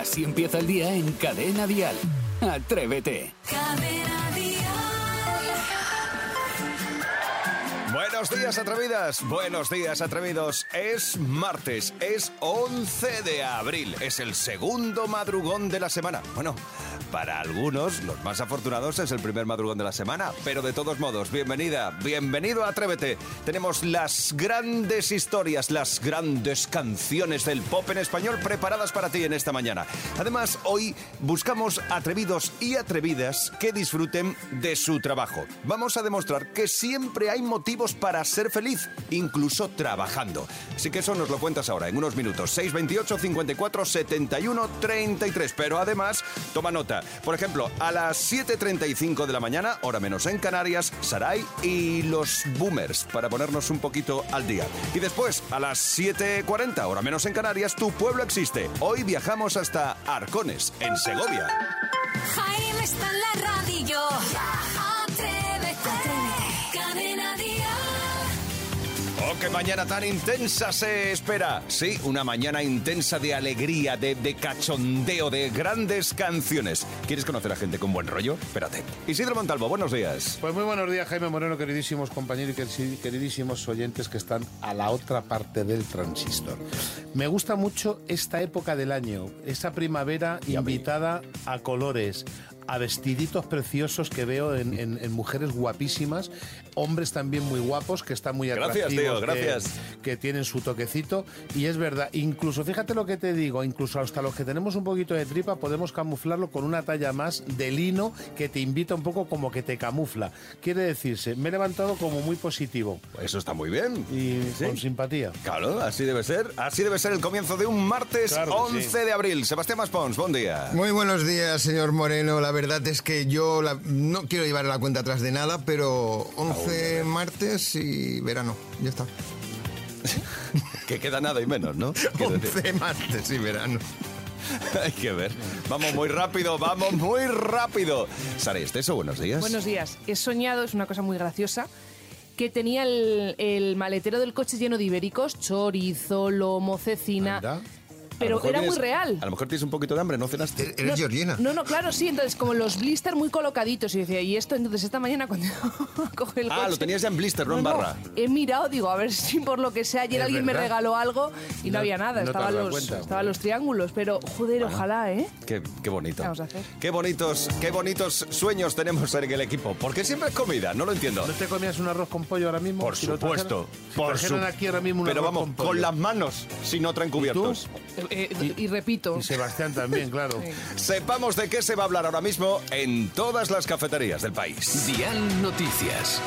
Así empieza el día en Cadena Dial. Atrévete. Buenos días, atrevidas. Buenos días, atrevidos. Es martes, es 11 de abril. Es el segundo madrugón de la semana. Bueno, para algunos, los más afortunados, es el primer madrugón de la semana. Pero de todos modos, bienvenida, bienvenido a Atrévete. Tenemos las grandes historias, las grandes canciones del pop en español preparadas para ti en esta mañana. Además, hoy buscamos atrevidos y atrevidas que disfruten de su trabajo. Vamos a demostrar que siempre hay motivos para ser feliz, incluso trabajando. Así que eso nos lo cuentas ahora, en unos minutos. 628 54 71 33. Pero además, toma nota. Por ejemplo, a las 7.35 de la mañana, hora menos en Canarias, Sarai y los Boomers, para ponernos un poquito al día. Y después, a las 7.40, hora menos en Canarias, Tu Pueblo Existe. Hoy viajamos hasta Arcones, en Segovia. Jaime está en la radio. Qué mañana tan intensa se espera! Sí, una mañana intensa de alegría, de, de cachondeo, de grandes canciones. ¿Quieres conocer a gente con buen rollo? Espérate. Isidro Montalvo, buenos días. Pues muy buenos días, Jaime Moreno, queridísimos compañeros y queri- queridísimos oyentes que están a la otra parte del transistor. Me gusta mucho esta época del año, esa primavera invitada a colores, a vestiditos preciosos que veo en, en- en mujeres guapísimas, hombres también muy guapos que están muy Gracias, atractivos, tío, gracias. Que, que tienen su toquecito. Y es verdad, incluso, fíjate lo que te digo, incluso hasta los que tenemos un poquito de tripa podemos camuflarlo con una talla más de lino que te invita un poco como que te camufla. Quiere decirse, me he levantado como muy positivo Eso está muy bien. y Sí. con simpatía. Claro, así debe ser. Así debe ser el comienzo de un martes Claro que 11 sí. de abril. Sebastián Maspons, buen día. Muy buenos días, señor Moreno. La verdad es que yo la- no quiero llevar la cuenta atrás de nada, pero 11 martes y verano. Ya está. Que queda nada y menos, ¿no? Quiero decir, 11 martes y verano. Hay que ver. Vamos muy rápido, vamos muy rápido. Sara Esteso, buenos días. Buenos días. He soñado, es una cosa muy graciosa, que tenía el, el maletero del coche lleno de ibéricos, chorizo, lomo, cecina. Anda. Pero era muy real. A lo mejor tienes un poquito de hambre, ¿no cenaste? Eres Georgina. No, no, claro, sí. Entonces, como los blisters muy colocaditos. Y decía, ¿y esto? Entonces, esta mañana cuando coge el Ah, coche... lo tenías ya en blister, no en barra. He mirado, digo, a ver si por lo que sea ayer Es alguien me regaló algo y no, No- había nada. no estaban, los, cuenta. estaban los triángulos. Pero, joder, ojalá, ¿eh? Qué, qué bonito. ¿Qué vamos a hacer? Qué bonitos, qué bonitos sueños tenemos en el equipo. Porque siempre es comida, no lo entiendo. ¿No te comías un arroz con pollo ahora mismo? Por Si supuesto. trajeran- si por trajeran su- aquí ahora mismo un Pero arroz vamos, con las manos, si no traen cubiertos. Eh, eh, y, repito. Y Sebastián también, claro. Sepamos de qué se va a hablar ahora mismo en todas las cafeterías del país. Dial Noticias.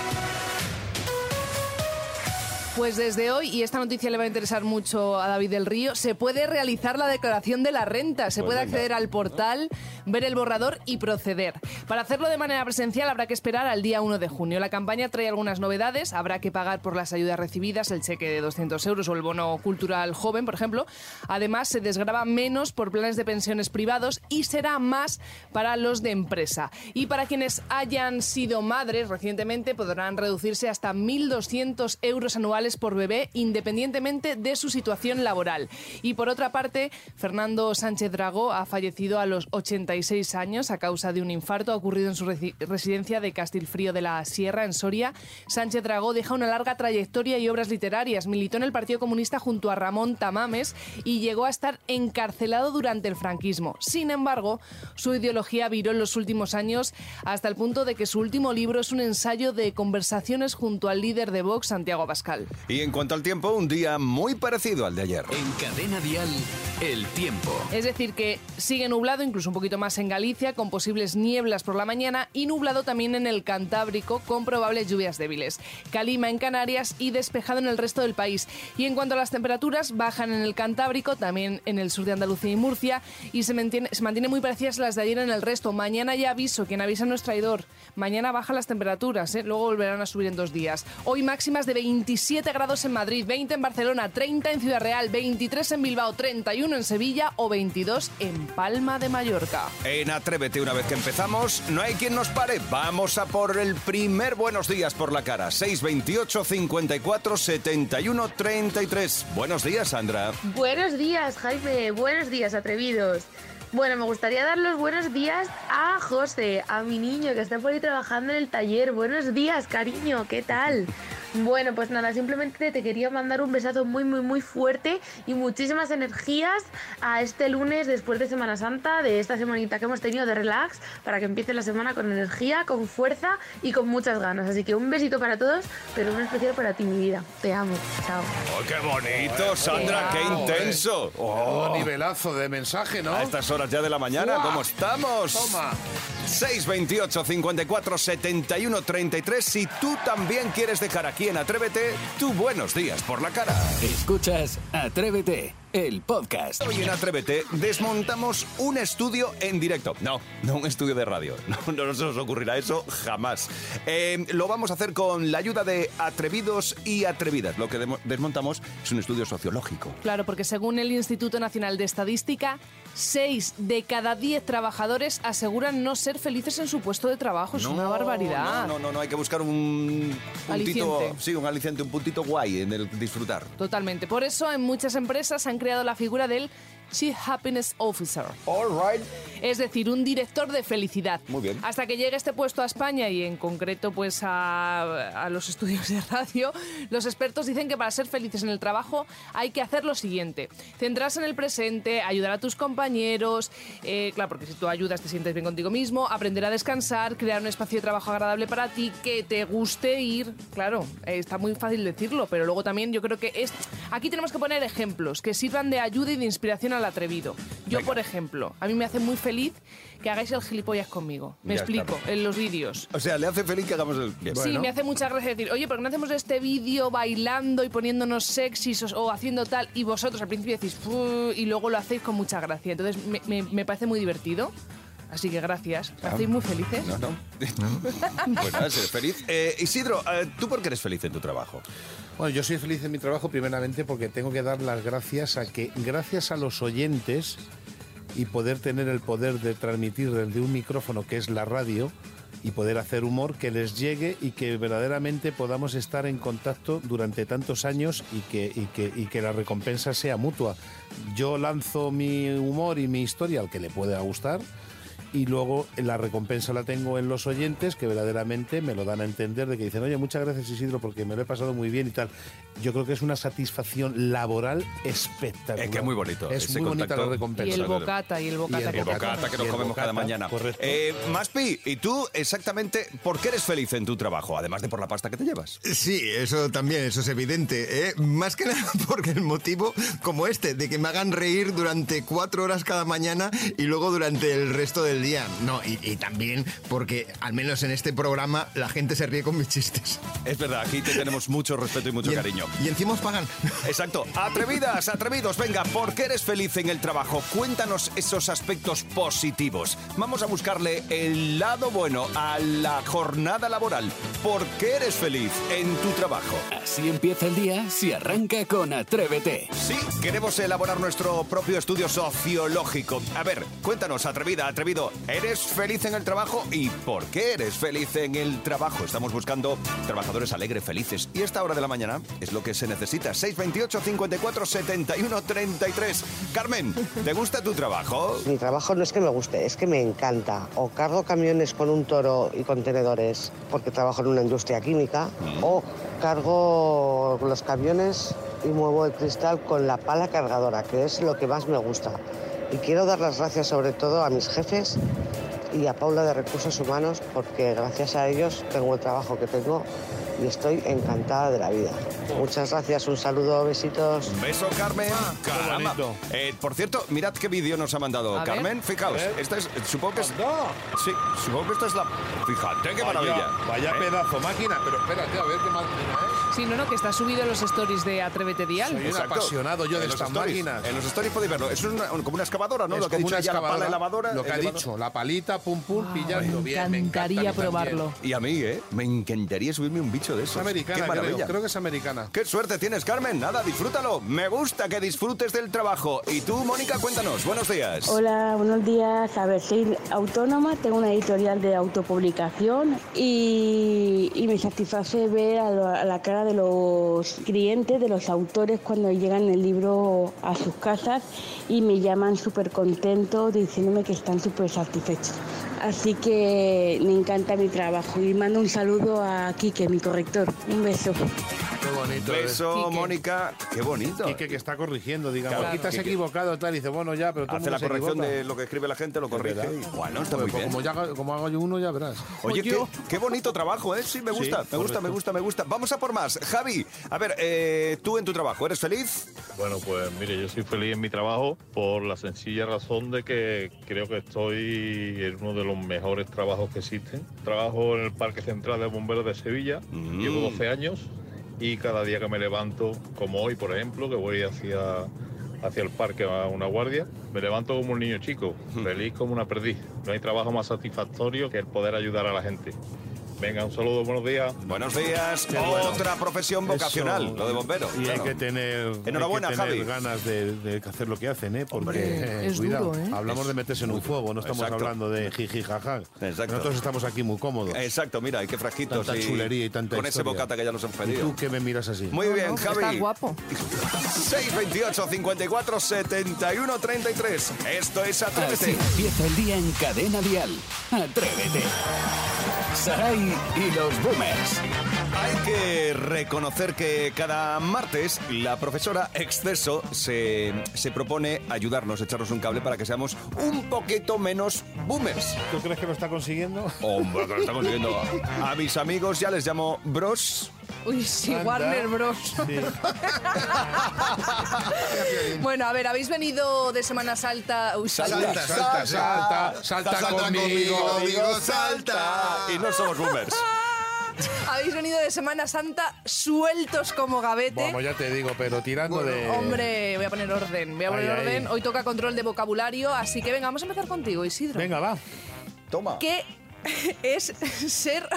Pues desde hoy, y esta noticia le va a interesar mucho a David del Río, se puede realizar la declaración de la renta. Se Pues puede venga. acceder al portal, ver el borrador y proceder. Para hacerlo de manera presencial habrá que esperar al día 1 de junio. La campaña trae algunas novedades. Habrá que pagar por las ayudas recibidas, el cheque de 200 euros o el bono cultural joven, por ejemplo. Además, se desgrava menos por planes de pensiones privados y será más para los de empresa. Y para quienes hayan sido madres recientemente podrán reducirse hasta 1.200 euros anuales por bebé independientemente de su situación laboral. Y por otra parte, Fernando Sánchez Dragó ha fallecido a los 86 años a causa de un infarto. Ocurrido en su resi- residencia de Castilfrío de la Sierra, en Soria. Sánchez Dragó deja una larga trayectoria y obras literarias. Militó en el Partido Comunista junto a Ramón Tamames y llegó a estar encarcelado durante el franquismo. Sin embargo, su ideología viró en los últimos años hasta el punto de que su último libro es un ensayo de conversaciones junto al líder de Vox, Santiago Abascal. Y en cuanto al tiempo, un día muy parecido al de ayer. En Cadena Dial, el tiempo. Es decir, que sigue nublado, incluso un poquito más en Galicia, con posibles nieblas por la mañana y nublado también en el Cantábrico, con probables lluvias débiles. Calima en Canarias y despejado en el resto del país. Y en cuanto a las temperaturas, bajan en el Cantábrico, también en el sur de Andalucía y Murcia, y se mantiene, se mantiene muy parecidas a las de ayer en el resto. Mañana ya aviso, quien avisa no es traidor. Mañana bajan las temperaturas, ¿eh? luego volverán a subir en dos días. Hoy máximas de 27 grados en Madrid, 20 en Barcelona, 30 en Ciudad Real, 23 en Bilbao, 31 en Sevilla o 22 en Palma de Mallorca. En Atrévete, una vez que empezamos, no hay quien nos pare. Vamos a por el primer buenos días por la cara. 628 54 71 33. Buenos días, Sandra. Buenos días, Jaime. Buenos días, atrevidos. Bueno, me gustaría dar los buenos días a José, a mi niño que está por ahí trabajando en el taller. Buenos días, cariño, ¿qué tal? Bueno, pues nada, simplemente te quería mandar un besazo muy, muy, muy fuerte y muchísimas energías a este lunes después de Semana Santa, de esta semanita que hemos tenido de relax, para que empiece la semana con energía, con fuerza y con muchas ganas. Así que un besito para todos, pero un especial para ti, mi vida. Te amo. Chao. ¡Oh, qué bonito, Sandra! ¡Qué intenso! Oh, Oh, nivelazo de mensaje, ¿no? a estas horas ya de la mañana. ¿cómo estamos? Toma. 628 54 71 33. Si tú también quieres dejar aquí en Atrévete, tu buenos días por la cara. Escuchas Atrévete, el podcast. Hoy en Atrévete desmontamos un estudio en directo. No, no un estudio de radio. No, no se nos ocurrirá eso jamás. Eh, lo vamos a hacer con la ayuda de atrevidos y atrevidas. Lo que desmontamos es un estudio sociológico. Claro, porque según el Instituto Nacional de Estadística, 6 de cada 10 trabajadores aseguran no ser felices en su puesto de trabajo. Es una barbaridad. No, no, no, no, hay que buscar un puntito, Aliciente. sí, un aliciente, un puntito guay en el disfrutar. Totalmente. Por eso en muchas empresas han creado la figura del Chief Happiness Officer. All right. Es decir, un director de felicidad. Muy bien. Hasta que llegue este puesto a España y en concreto pues a, a los estudios de radio, los expertos dicen que para ser felices en el trabajo hay que hacer lo siguiente. Centrarse en el presente, ayudar a tus compañeros, eh, claro, porque si tú ayudas te sientes bien contigo mismo, aprender a descansar, crear un espacio de trabajo agradable para ti, que te guste ir. Claro, eh, está muy fácil decirlo, pero luego también yo creo que es... Aquí tenemos que poner ejemplos que sirvan de ayuda y de inspiración al atrevido. Yo, Venga. por ejemplo, a mí me hace muy feliz que hagáis el gilipollas conmigo. Me Ya explico, estamos. en los vídeos. O sea, le hace feliz que hagamos el... Bien. Sí, me hace mucha gracia decir, oye, ¿por qué no hacemos este vídeo bailando y poniéndonos sexys o, o haciendo tal? Y vosotros al principio decís, "Fu", y luego lo hacéis con mucha gracia. Entonces me, me- me parece muy divertido. Así que gracias. ¿Me hacéis muy felices? No, no. pues nada, ser feliz. Eh, Isidro, eh, ¿tú por qué eres feliz en tu trabajo? Bueno, yo soy feliz en mi trabajo primeramente porque tengo que dar las gracias a que, gracias a los oyentes y poder tener el poder de transmitir desde un micrófono que es la radio y poder hacer humor que les llegue y que verdaderamente podamos estar en contacto durante tantos años y que, y que, y que la recompensa sea mutua. Yo lanzo mi humor y mi historia al que le pueda gustar y luego la recompensa la tengo en los oyentes que verdaderamente me lo dan a entender de que dicen, oye, muchas gracias Isidro porque me lo he pasado muy bien y tal. Yo creo que es una satisfacción laboral espectacular. Es que es muy bonito. Es muy bonita la recompensa. Y el bocata, y el bocata Y el que El te bocata que nos comemos cada bocata, mañana. correcto. Eh, Maspi, ¿y tú exactamente por qué eres feliz en tu trabajo? Además de por la pasta que te llevas. Sí, eso también, eso es evidente. ¿eh? Más que nada porque el motivo como este, de que me hagan reír durante cuatro horas cada mañana y luego durante el resto del día. No, y, y también porque al menos en este programa la gente se ríe con mis chistes. Es verdad, aquí te tenemos mucho respeto y mucho y, en- cariño. y encima os pagan. Exacto. Atrevidas, atrevidos, venga, ¿por qué eres feliz en el trabajo? Cuéntanos esos aspectos positivos. Vamos a buscarle el lado bueno a la jornada laboral. ¿Por qué eres feliz en tu trabajo? Así empieza el día si arranca con Atrévete. Sí, queremos elaborar nuestro propio estudio sociológico. A ver, cuéntanos, atrevida, atrevido, ¿eres feliz en el trabajo y por qué eres feliz en el trabajo? Estamos buscando trabajadores alegres, felices. Y esta hora de la mañana es lo que se necesita. 628 54 71 33. Carmen, ¿te gusta tu trabajo? Mi trabajo no es que me guste, es que me encanta. O cargo camiones con un toro y contenedores porque trabajo en una industria química, o cargo los camiones y muevo el cristal con la pala cargadora, que es lo que más me gusta. Y quiero dar las gracias sobre todo a mis jefes y a Paula de Recursos Humanos porque gracias a ellos tengo el trabajo que tengo y estoy encantada de la vida. Muchas gracias, un saludo, besitos. Un beso, Carmen. Caramba. bonito. Eh, por cierto, mirad qué vídeo nos ha mandado A ver. Carmen. Fijaos, esta es, supongo que es... ¡No! Sí, supongo que esta es la... Fíjate qué maravilla. Vaya ¿Eh? pedazo máquina, pero espérate a ver qué máquina es. Sí, no, no, que está subido en los stories de Atrévete Dial. Soy un apasionado yo de En los estas stories, máquinas. En los stories podéis verlo. Es una- como una excavadora, ¿no? Es lo que ha como dicho una ella, la pala excavadora, elevadora. Lo que ha dicho, la palita, pum pum, pillando. me bien, me encantaría también. probarlo. Y a mí, ¿eh? Me encantaría subirme un bicho de Es esos. americana, ¡Qué maravilla! creo. Creo que es americana. ¡Qué suerte tienes, Carmen! Nada, disfrútalo. Me gusta que disfrutes del trabajo. Y tú, Mónica, cuéntanos. Buenos días. Hola, buenos días. A ver, soy autónoma, tengo una editorial de autopublicación y, y me satisface ver a, lo- a la cara de los clientes, de los autores cuando llegan el libro a sus casas y me llaman súper contentos diciéndome que están súper satisfechos. Así que me encanta mi trabajo y mando un saludo a Quique, mi corrector. Un beso. Qué bonito. Beso, Quique. Mónica. Qué bonito. Quique que está corrigiendo, digamos. Claro. Aquí te has Quique. equivocado, tal. Y dice, bueno, ya, pero todo el Hace mundo la se corrección equivoca. de lo que escribe la gente, lo corrige. y, Bueno, está Pues muy bien. Como, ya, haga- como hago yo uno, ya verás. Oye, qué, qué bonito trabajo, ¿eh? Sí, me gusta, me gusta, me gusta, me gusta. Vamos a por más. Javi, a ver, eh, tú en tu trabajo, ¿eres feliz? Bueno, pues mire, yo soy feliz en mi trabajo por la sencilla razón de que creo que estoy en uno de los mejores trabajos que existen. Trabajo en el Parque Central de Bomberos de Sevilla, Mm. llevo 12 años y cada día que me levanto, como hoy por ejemplo, que voy hacia, hacia el parque a una guardia, me levanto como un niño chico, Mm. feliz como una perdiz. No hay trabajo más satisfactorio que el poder ayudar a la gente. Venga, un saludo, buenos días. Buenos días. Bueno. Otra profesión vocacional, Eso. lo de bombero. Y claro. hay que tener, Enhorabuena, hay que tener Javi. ganas de, de hacer lo que hacen, ¿eh? Porque, Hombre, eh, es cuidado, duro, ¿eh? hablamos de meterse en un fuego, no estamos Exacto. hablando de jiji jaja. Exacto. Nosotros estamos aquí muy cómodos. Exacto, mira, hay que frasquitos Tanta y chulería y tanta con ese bocata que ya nos han ¿Y pedido. tú qué me miras así? Muy bien, No, Javi. Estás guapo. 628 54 71 33. Esto es Así Atrévete. empieza el día en Cadena Dial. Atrévete. Saray y los Boomers. Hay que reconocer que cada martes la profesora Exceso se, se propone ayudarnos, echarnos un cable para que seamos un poquito menos boomers. ¿Tú crees que lo está consiguiendo? Hombre, que lo está consiguiendo. A mis amigos ya les llamo bros. Uy, sí, Anda. Warner Bros. Sí. bueno, a ver, habéis venido de Semana Salta. Uy, Salta, salta. salta, salta, salta conmigo, digo, salta. Y no somos boomers. Habéis venido de Semana Santa sueltos como gavete. Vamos, ya te digo, pero tirando de... Hombre, voy a poner orden, voy a poner orden. Hoy toca control de vocabulario, así que venga, vamos a empezar contigo, Isidro. Venga, va. Toma. ¿Qué es ser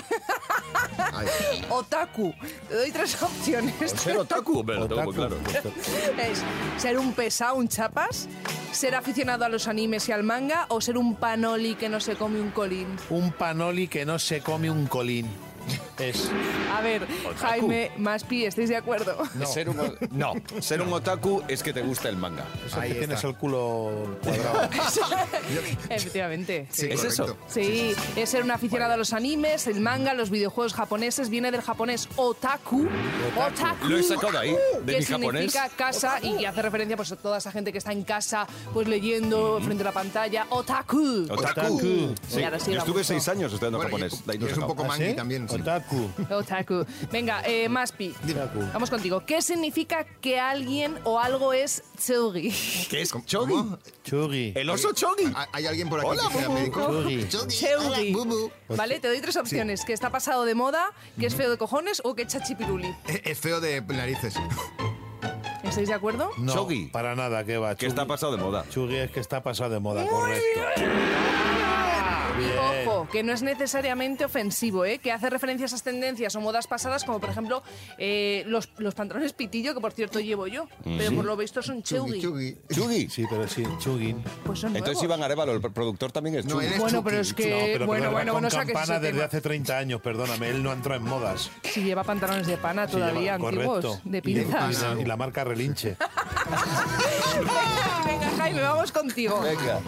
otaku? Te doy tres opciones. Ser otaku, hombre, lo tengo muy Otaku. claro. Es ser un pesado, un chapas, ser aficionado a los animes y al manga o ser un panoli que no se come un colín. Un panoli que no se come un colín. Es... A ver, Jaime, Maspi, ¿estáis de acuerdo? No. Ser un, no, ser un otaku es que te gusta el manga. Eso Ahí que tienes el culo cuadrado. Efectivamente. Sí, ¿Es eso? Sí, es ser un aficionado a los animes, el manga, los videojuegos japoneses, viene del japonés otaku. Otaku. Lo he sacado de ahí, de que mi japonés. significa casa y hace referencia pues, a toda esa gente que está en casa pues leyendo frente a la pantalla. Otaku. Otaku. Sí yo estuve busco. seis años estudiando Bueno, japonés. y- es un poco ¿Ah, mangui sí? también. sí. Otaku. Otaku. Venga, eh, Maspi. Otaku. Vamos contigo. ¿Qué significa que alguien o algo es tsugi? ¿Qué es chogi? Chugui. ¿El oso chogi? ¿Hay- ¿Hay alguien por aquí Hola, que sea médico? ¿Vale? Te doy tres opciones. Que está pasado de moda, que es feo de cojones o que echa chipiruli. Es es feo de narices. ¿Estáis de acuerdo? No, Chugui. para nada, que va. Que está pasado de moda. Chugui es que está pasado de moda, correcto. Que no es necesariamente ofensivo, ¿eh? que hace referencia a esas tendencias o modas pasadas, como por ejemplo eh, los, los pantalones pitillo, que por cierto llevo yo, pero por lo visto son Chugui, chugui. chugui. ¿Chugi? Sí, pero sí, Chugin. Pues son Entonces nuevos. Iván Arevalo, el productor, también es No, es Bueno, pero es que... No, pero bueno, bueno, con no saques campana desde tema. hace 30 años, perdóname, él no entró en modas. Si lleva pantalones de pana Sí, todavía lleva- antiguos, correcto. de Y- pinzas. Y, la, y la marca Relinche. Venga, Jaime, vamos contigo. Venga.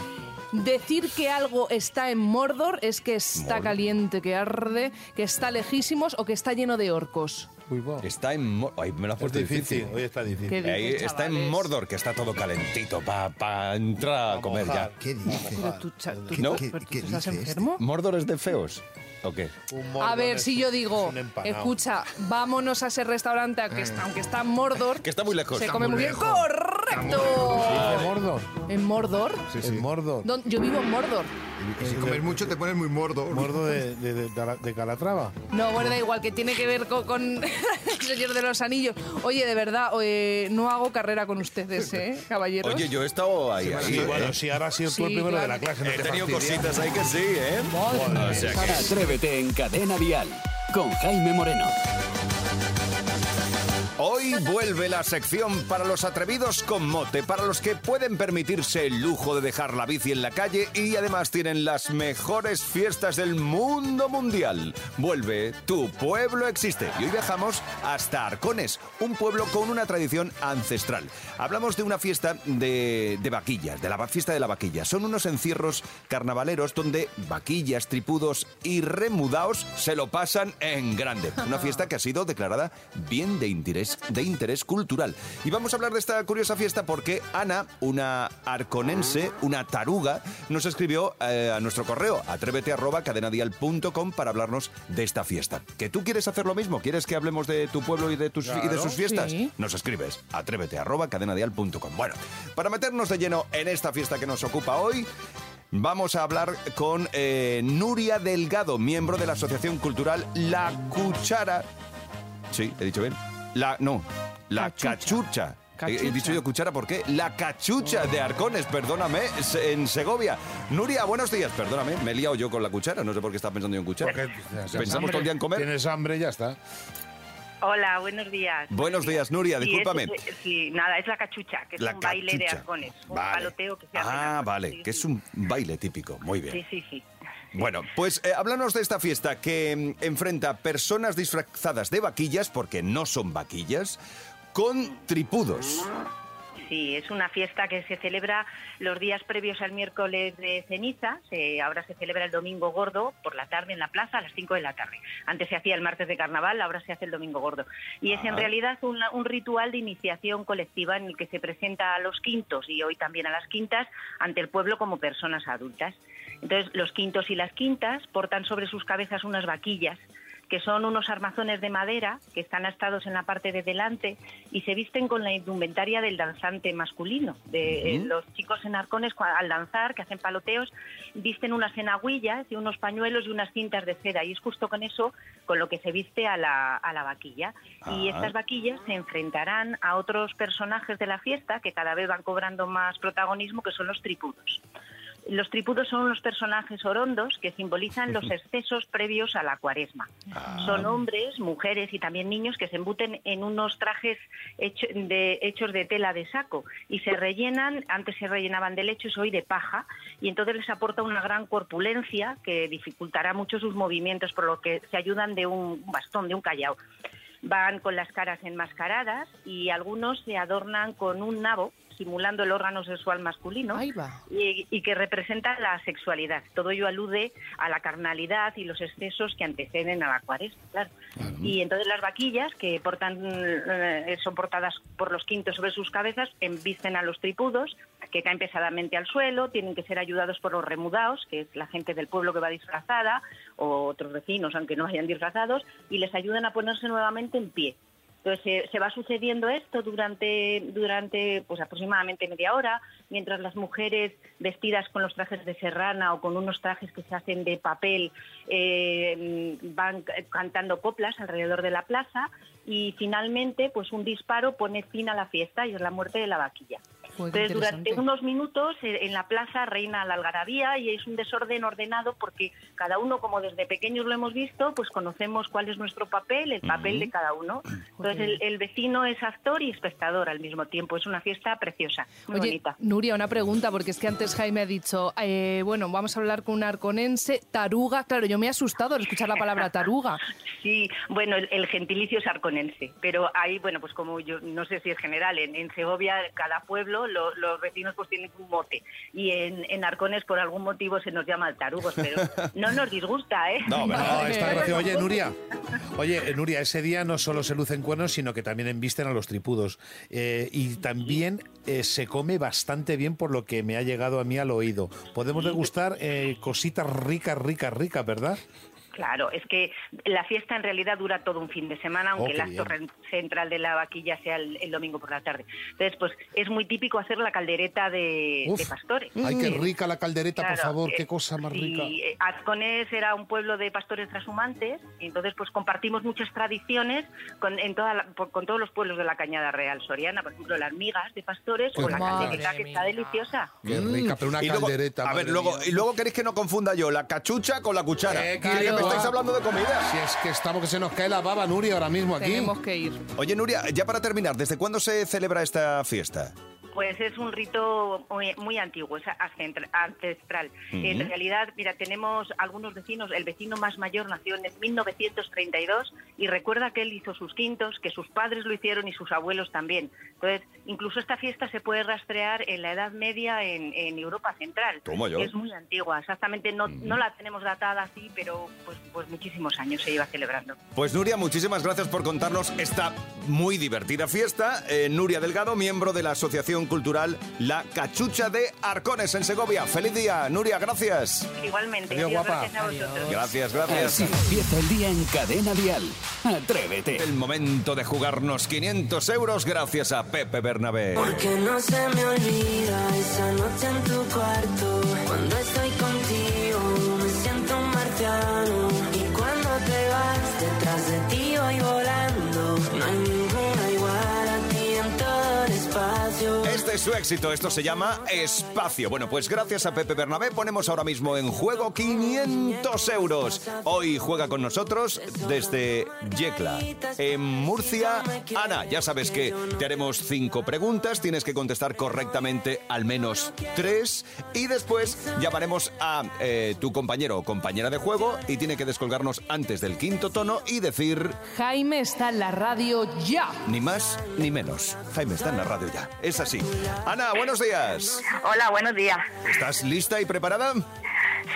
Decir que algo está en Mordor es que está caliente, que arde, que está lejísimos o que está lleno de orcos. Uy, va. Está en... Mo- Ay, me lo has Es puesto difícil, difícil. hoy está difícil. ¿Qué Ahí dices, está en? Mordor, que está todo calentito para entrar a comer ya. ¿Qué dice? Pero tú, cha- tú- ¿Qué- tú- qué- pero tú qué ¿Estás este? enfermo? ¿Mordor es de feos? ¿O qué? A Mordor ver, es- si yo digo, escucha, vámonos a ese restaurante aunque está, aunque está en Mordor. Que está muy lejos. Se Está come muy muy bien. lejos. ¡Correcto! ¿En Mordor? ¿En Mordor? Sí, sí. En Mordor. ¿Dónde- Yo vivo en Mordor. Y si comes mucho te pones muy mordo. Mordor de, de, de- de- de Calatrava. No, bueno, da igual, que tiene que ver con, con el Señor de los Anillos. Oye, de verdad, eh, no hago carrera con ustedes, ¿eh, caballeros? Oye, yo he estado ahí. ahí, Sí, ¿eh? bueno, sí, ahora has sido tú el Sí, primero de claro. la clase. No He te tenido fastidies. cositas ahí que sí, ¿eh? O sea que... Atrévete en Cadena Dial con Jaime Moreno. Hoy vuelve la sección para los atrevidos con mote, para los que pueden permitirse el lujo de dejar la bici en la calle y además tienen las mejores fiestas del mundo mundial. Vuelve Tu Pueblo Existe. Y hoy viajamos hasta Arcones, un pueblo con una tradición ancestral. Hablamos de una fiesta de, de vaquillas, de la fiesta de la vaquilla. Son unos encierros carnavaleros donde vaquillas, tripudos y remudaos se lo pasan en grande. Una fiesta que ha sido declarada bien de interés, de interés cultural. Y vamos a hablar de esta curiosa fiesta porque Ana, una arconense, una taruga, nos escribió eh, a nuestro correo atrévete arroba cadenadial.com para hablarnos de esta fiesta. ¿Que tú quieres hacer lo mismo? ¿Quieres que hablemos de tu pueblo y de, tus, y de sus fiestas? Sí. Nos escribes atrévete arroba cadenadial.com. Bueno, para meternos de lleno en esta fiesta que nos ocupa hoy, Vamos a hablar con eh, Nuria Delgado, miembro de la Asociación Cultural La Cuchara. Sí, he dicho bien. La, no, La Cachucha. Cachucha. He- He, Cachucha. dicho yo cuchara, ¿por qué? La cachucha de Arcones, perdóname, en Segovia. Nuria, buenos días, perdóname, me he liado yo con la cuchara, no sé por qué estaba pensando yo en cuchara. Porque Pensamos todo el día en comer. Tienes hambre, ya está. Hola, buenos días. Buenos días, Nuria, Sí, discúlpame. es- sí, nada, es la cachucha, que es La un baile de arcones, un Vale. paloteo que se hace. Ah, vale, Sí, que sí. es un baile típico, muy bien. Sí, sí, sí. Bueno, pues eh, háblanos de esta fiesta que mm, enfrenta personas disfrazadas de vaquillas, porque no son vaquillas, con tripudos. Sí, es una fiesta que se celebra los días previos al miércoles de ceniza. Se- ahora se celebra el domingo gordo por la tarde en la plaza a las 5 de la tarde. Antes se hacía el martes de carnaval, ahora se hace el domingo gordo. Y es en Ah. realidad una- un ritual de iniciación colectiva en el que se presenta a los quintos y hoy también a las quintas ante el pueblo como personas adultas. Entonces, los quintos y las quintas portan sobre sus cabezas unas vaquillas que son unos armazones de madera que están astados en la parte de delante y se visten con la indumentaria del danzante masculino. De, eh, Los chicos en arcones, al danzar, que hacen paloteos, visten unas enagüillas y unos pañuelos y unas cintas de seda. Y es justo con eso con lo que se viste a la, a la vaquilla. Y Ah. estas vaquillas se enfrentarán a otros personajes de la fiesta que cada vez van cobrando más protagonismo, que son los tripudos. Los tripudos son unos personajes orondos que simbolizan los excesos previos a la cuaresma. Son hombres, mujeres y también niños que se embuten en unos trajes hecho- de- hechos de tela de saco y se rellenan, antes se rellenaban de lechos, hoy de paja, y entonces les aporta una gran corpulencia que dificultará mucho sus movimientos, por lo que se ayudan de un bastón, de un callao. Van con las caras enmascaradas y algunos se adornan con un nabo simulando el órgano sexual masculino Ahí va. y, y que representa la sexualidad. Todo ello alude a la carnalidad y los excesos que anteceden a la cuaresma, claro. Y entonces las vaquillas, que portan, eh, son portadas por los quintos sobre sus cabezas, embisten a los tripudos, que caen pesadamente al suelo, tienen que ser ayudados por los remudaos, que es la gente del pueblo que va disfrazada, o otros vecinos, aunque no vayan disfrazados, y les ayudan a ponerse nuevamente en pie. Entonces se, va sucediendo esto durante, durante pues aproximadamente media hora, mientras las mujeres vestidas con los trajes de serrana o con unos trajes que se hacen de papel eh, van cantando coplas alrededor de la plaza y finalmente pues un disparo pone fin a la fiesta y es la muerte de la vaquilla. Entonces, durante unos minutos eh, en la plaza reina la algarabía y es un desorden ordenado porque cada uno, como desde pequeños lo hemos visto, pues conocemos cuál es nuestro papel, el papel de cada uno. Entonces, el, el vecino es actor y espectador al mismo tiempo. Es una fiesta preciosa, muy Oye, bonita. Nuria, una pregunta, porque es que antes Jaime ha dicho, eh, bueno, vamos a hablar con un arconense, taruga. Claro, yo me he asustado al escuchar la palabra taruga. Sí, bueno, el, el gentilicio es arconense, pero ahí, bueno, pues como yo no sé si es general, en, en Segovia cada pueblo, lo- los vecinos pues tienen un mote y en, en Arcones por algún motivo se nos llama tarugos, pero no nos disgusta, ¿eh? No, pero No, está gracioso. Oye, Nuria, oye, eh, Nuria, ese día no solo se lucen cuernos, sino que también embisten a los tripudos. Eh, y también eh, se come bastante bien por lo que me ha llegado a mí al oído. Podemos degustar eh, cositas ricas, ricas, ricas, ¿verdad? Claro, es que la fiesta en realidad dura todo un fin de semana, aunque Oh, el acto bien. central de la vaquilla sea el, el domingo por la tarde. Entonces, pues es muy típico hacer la caldereta de, Uf. de pastores. Ay, qué Sí. rica la caldereta, por favor, eh, qué cosa más rica. eh, Azconés era un pueblo de pastores trashumantes, y entonces pues compartimos muchas tradiciones con, en toda la- por- con todos los pueblos de la Cañada Real Soriana, por ejemplo, las migas de pastores o la caldereta que está deliciosa. Qué rica, pero una Y luego- caldereta. a ver, luego, y luego queréis que no confunda yo la cachucha con la cuchara. Eh. Estáis hablando de comida? Si es que estamos que se nos cae la baba, Nuria, ahora mismo aquí. Tenemos que ir. Oye, Nuria, ya para terminar, ¿desde cuándo se celebra esta fiesta? Pues es un rito muy, muy antiguo, es ancestra- ancestral. En realidad, mira, tenemos algunos vecinos, el vecino más mayor nació en 1932 y recuerda que él hizo sus quintos, que sus padres lo hicieron y sus abuelos también. Entonces, incluso esta fiesta se puede rastrear en la Edad Media en, en Europa Central. Toma ya. Es muy antigua, exactamente no, no la tenemos datada así, pero pues, pues muchísimos años se lleva celebrando. Pues Nuria, muchísimas gracias por contarnos esta muy divertida fiesta. Eh, Nuria Delgado, miembro de la Asociación Cultural La Cachucha de Arcones en Segovia. Feliz día, Nuria, gracias. Igualmente, Adiós, Dios, guapa. gracias a vosotros. Gracias, gracias. Así empieza el día en Cadena Dial. Atrévete. El momento de jugarnos 500 euros gracias a Pepe Bernabé. Porque no se me olvida esa noche en tu cuarto. Cuando estoy contigo Este es su éxito, esto se llama Espacio. Bueno, pues gracias a Pepe Bernabé ponemos ahora mismo en juego 500 euros. Hoy juega con nosotros desde Yecla, en Murcia. Ana, ya sabes que te haremos cinco preguntas, tienes que contestar correctamente al menos tres y después llamaremos a eh, tu compañero o compañera de juego y tiene que descolgarnos antes del quinto tono y decir Jaime está en la radio ya. ni más ni menos. Jaime está en la radio ya. Es así. Ana, buenos días. Hola, buenos días. ¿Estás lista y preparada?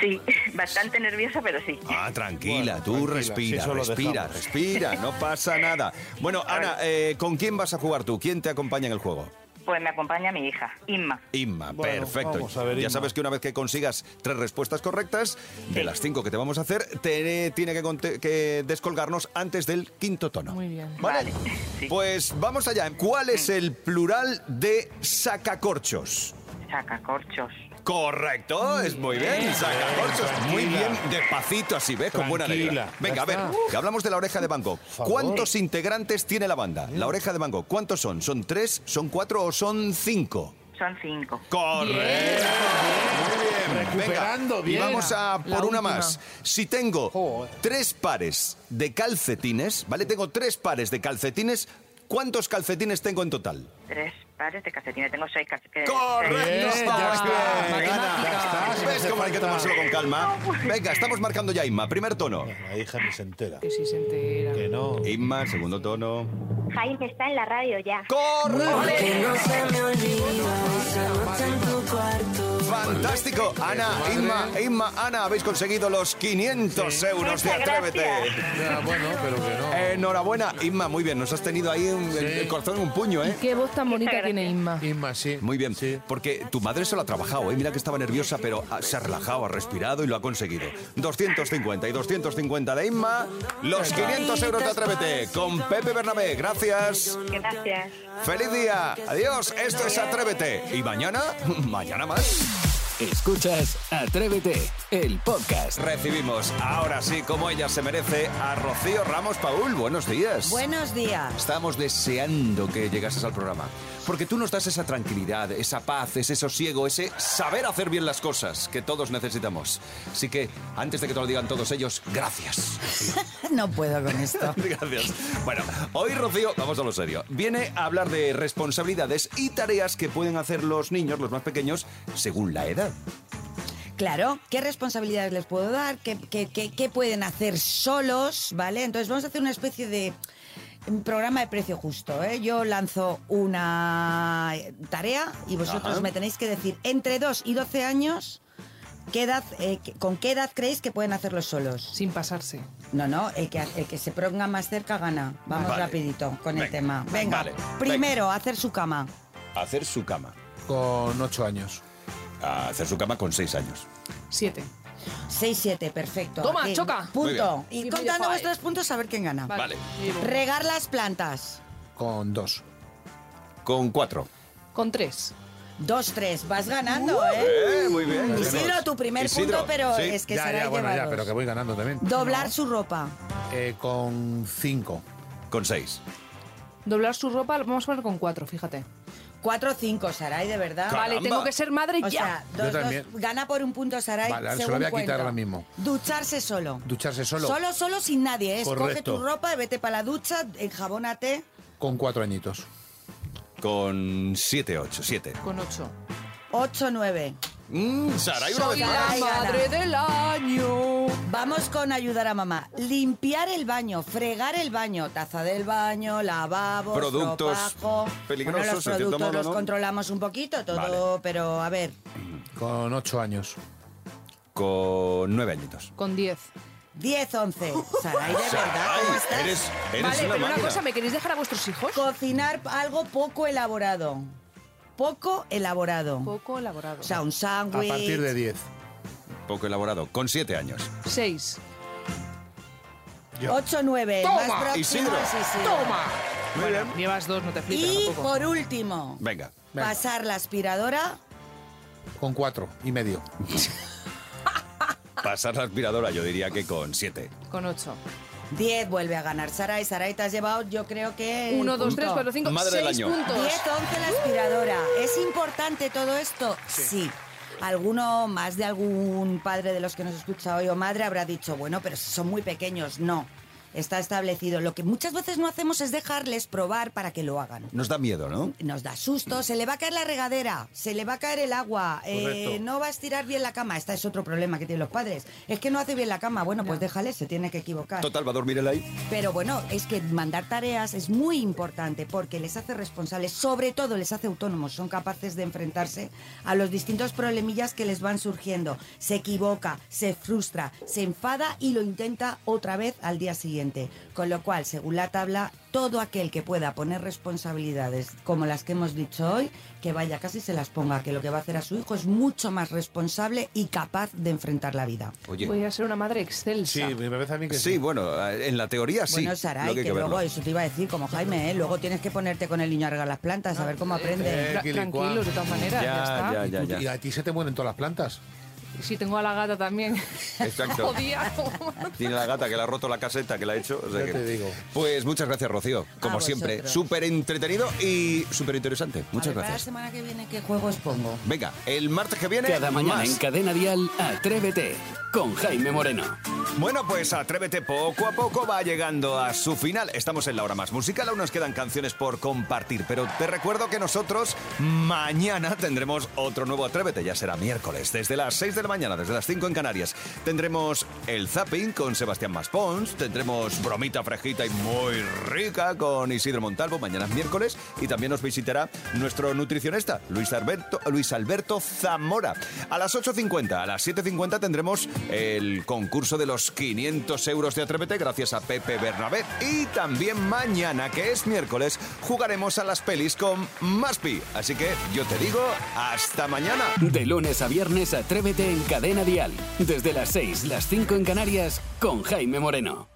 Sí, bastante nerviosa, pero sí. Ah, tranquila, Bueno, tú tranquila, respira, sí, respira, respira, no pasa nada. Bueno, Ana, eh, ¿con quién vas a jugar tú? ¿Quién te acompaña en el juego? Pues me acompaña mi hija, Inma. Inma, Bueno, perfecto. vamos a ver, ya Inma. sabes que una vez que consigas tres respuestas correctas, de las cinco que te vamos a hacer, te tiene que, conte- que descolgarnos antes del quinto tono. Muy bien. ¿Vale? Vale, sí. Pues vamos allá. ¿Cuál es el plural de sacacorchos? Sacacorchos. Correcto, es muy bien, sacacorchos. Muy tranquila. bien, despacito así, ¿ves? Con buena letra. Venga, a ver, que hablamos de la oreja de Van Gogh. ¿Cuántos integrantes tiene la banda? La oreja de Van Gogh, ¿cuántos son? ¿Son tres, son cuatro o son cinco? Son cinco. Correcto. Muy bien. Recuperando Venga, bien. Y vamos a La por una última. más. Si tengo Joder. tres pares de calcetines, ¿vale? Tengo tres pares de calcetines. ¿Cuántos calcetines tengo en total? Tres pares de calcetines. Tengo seis calcetines. Correcto. Bien, ya está. ¿Ves cómo hay que tomárselo con calma? Venga, estamos marcando ya, Inma. Primer tono. La hija ni se entera. Que sí se entera. Que no. Inma, segundo tono. Jaime está en la radio ya. ¡Correcto! Que no se me olvida esa noche en tu cuarto. Fantástico. Ana, Inma, Inma, Ana, habéis conseguido los 500 euros de Atrévete. Ya, bueno, pero que no. Enhorabuena, Inma, muy bien. Nos has tenido ahí un- el, Sí. el corazón en un puño, ¿eh? Qué voz tan bonita tiene Inma. Inma, sí. Muy bien, Sí. porque tu madre se lo ha trabajado, ¿eh? Mira que estaba nerviosa, pero ha- se ha relajado, ha respirado y lo ha conseguido. 250 y 250 de Inma, los 500 euros de Atrévete con Pepe Bernabé. Gracias. Gracias. ¡Feliz día! Adiós, esto es Atrévete. ¿Y mañana? Mañana más. Escuchas Atrévete, el podcast. Recibimos, ahora sí, como ella se merece, a Rocío Ramos Paul. Buenos días. Buenos días. Estamos deseando que llegases al programa. Porque tú nos das esa tranquilidad, esa paz, ese sosiego, ese saber hacer bien las cosas que todos necesitamos. Así que, antes de que te lo digan todos ellos, gracias. No puedo con esto. Gracias. Bueno, hoy Rocío, vamos a lo serio, viene a hablar de responsabilidades y tareas que pueden hacer los niños, los más pequeños, según la edad. Claro, ¿qué responsabilidades les puedo dar? ¿Qué, qué- qué- qué pueden hacer solos? ¿Vale? Entonces vamos a hacer una especie de mm, programa de precio justo. ¿eh? Yo lanzo una tarea y vosotros Ajá. me tenéis que decir entre 2 y 12 años ¿qué edad, eh, ¿con qué edad creéis que pueden hacerlo solos? Sin pasarse. No, no, el que, el que se ponga más cerca gana. Vamos Vale. rapidito con el tema. Venga, vale, primero, hacer su cama. Hacer su cama. Con ocho años. A hacer su cama con seis años. Siete. 6-7, perfecto. Toma, Aquí, choca. Punto. Y contando vuestros puntos a ver quién gana. Vale. Regar las plantas. Con dos. Con cuatro. Con tres. 2-3, vas ganando, ¿eh? Eh, muy bien. Isidro, tu primer Isidro, punto, pero sí. es que ya, será ya, bueno, ya, pero que voy ganando también. Doblar su ropa. Eh, con cinco. Con seis. Doblar su ropa, vamos a poner con cuatro, fíjate. 4 o 5, Saray, de verdad. Vale, tengo que ser madre O ya. sea, Yo dos, dos, gana por un punto Saray. Vale, ahora se lo según voy a quitar cuento. ahora mismo. Ducharse solo. Ducharse solo. Solo, solo, sin nadie. ¿eh? Escoge Correcto. tu ropa, vete para la ducha, enjabónate. Con cuatro añitos. Con 7, 8, 7. Con 8. 8, 9. Mm, Saray, una Soy vez la más. madre del año. Vamos con ayudar a mamá. Limpiar el baño, fregar el baño, taza del baño, lavabo, Productos peligrosos, Bueno, los productos modo, los ¿no? controlamos un poquito, todo, pero a ver, Con ocho años. Con 9 añitos. Con 10. 10, 11. Saray, de verdad, Saray, ¿cómo estás? eres, eres Vale, una pero una máquina. cosa, ¿me queréis dejar a vuestros hijos? Cocinar algo poco elaborado. Poco elaborado. Poco elaborado. O sea, un A sándwich. partir de 10. Poco elaborado. Con 7 años. 6. 8, 9. Toma, Más próximo Isidro. es Isidro. ¡Toma! Muy bien. Llevas dos, no te flipes Y tampoco. por último, Venga. Venga. pasar la aspiradora. Con cuatro y medio. Pasar la aspiradora, yo diría que con 7. Con 8. 10 vuelve a ganar Saray. Saray, te has llevado, yo creo que. 1, 2, punto. 3, 4, 5, Madre del 6 año. puntos. 10, 11 la aspiradora. ¿Es importante todo esto? Sí. Alguno, más de algún padre de los que nos escucha hoy o madre habrá dicho, bueno, pero si son muy pequeños, no. Está establecido. Lo que muchas veces no hacemos es dejarles probar para que lo hagan. Nos da miedo, ¿no? Nos da susto, se le va a caer la regadera, se le va a caer el agua, eh, no va a estirar bien la cama. Este es otro problema que tienen los padres. Es que no hace bien la cama. Bueno, pues déjale, se tiene que equivocar. Total, va a dormir él ahí. Pero bueno, es que mandar tareas es muy importante porque les hace responsables, sobre todo les hace autónomos, son capaces de enfrentarse a los distintos problemillas que les van surgiendo. Se equivoca, se frustra, se enfada y lo intenta otra vez al día siguiente. Con lo cual, según la tabla, todo aquel que pueda poner responsabilidades como las que hemos dicho hoy, que vaya casi se las ponga, que lo que va a hacer a su hijo es mucho más responsable y capaz de enfrentar la vida. Oye. Voy a ser una madre excelsa. Sí, me parece a mí que sí. Sí, bueno, en la teoría sí. Bueno, Saray, Lo que que, hay que luego eso te iba a decir, como Jaime, ¿eh? luego tienes que ponerte con el niño a regar las plantas, a ver cómo aprende. Eh, Tra- Guilicuá. Tranquilos, de todas maneras, ya, Ya, está. ya, ya. y a ti se te mueren todas las plantas. Sí, tengo a la gata también. Exacto. Jodía. Tiene la gata que le ha roto la caseta, que la ha hecho. o sea Ya que- te digo. Pues muchas gracias, Rocío. Como A siempre, súper entretenido y súper interesante. A Muchas ver, Para la gracias. semana que viene, ¿qué juegos pongo? Venga, el martes que viene. Cada mañana más. en Cadena Dial, Atrévete con Jaime Moreno. Bueno, pues Atrévete poco a poco va llegando a su final. Estamos en la hora más musical, aún nos quedan canciones por compartir, pero te recuerdo que nosotros mañana tendremos otro nuevo Atrévete, ya será miércoles, desde las 6 de la mañana, desde las 5 en Canarias. Tendremos el zapping con Sebastián Maspons, tendremos bromita fresquita y muy rica con Isidro Montalvo, mañana es miércoles, y también nos visitará nuestro nutricionista, Luis Alberto, Luis Alberto Zamora. A las 8.50, a las 7.50 tendremos el concurso de los 500 euros de Atrévete gracias a Pepe Bernabé. Y también mañana, que es miércoles, jugaremos a las pelis con Maspi. Así que yo te digo, hasta mañana. De lunes a viernes, Atrévete en Cadena Dial. Desde las 6, las 5 en Canarias, con Jaime Moreno.